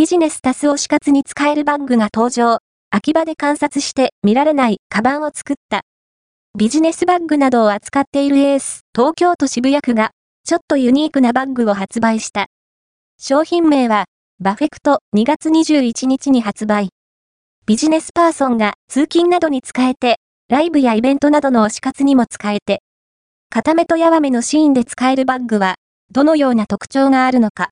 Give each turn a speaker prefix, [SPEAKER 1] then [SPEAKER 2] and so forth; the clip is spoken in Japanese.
[SPEAKER 1] ビジネスたす推し活に使えるバッグが登場。アキバで観察して見られないカバンを作った。ビジネスバッグなどを扱っているエース、東京都渋谷区が、ちょっとユニークなバッグを発売した。商品名は、バフェクト2月21日に発売。ビジネスパーソンが通勤などに使えて、ライブやイベントなどの推し活にも使えて、かためとやわめのシーンで使えるバッグは、どのような特徴があるのか。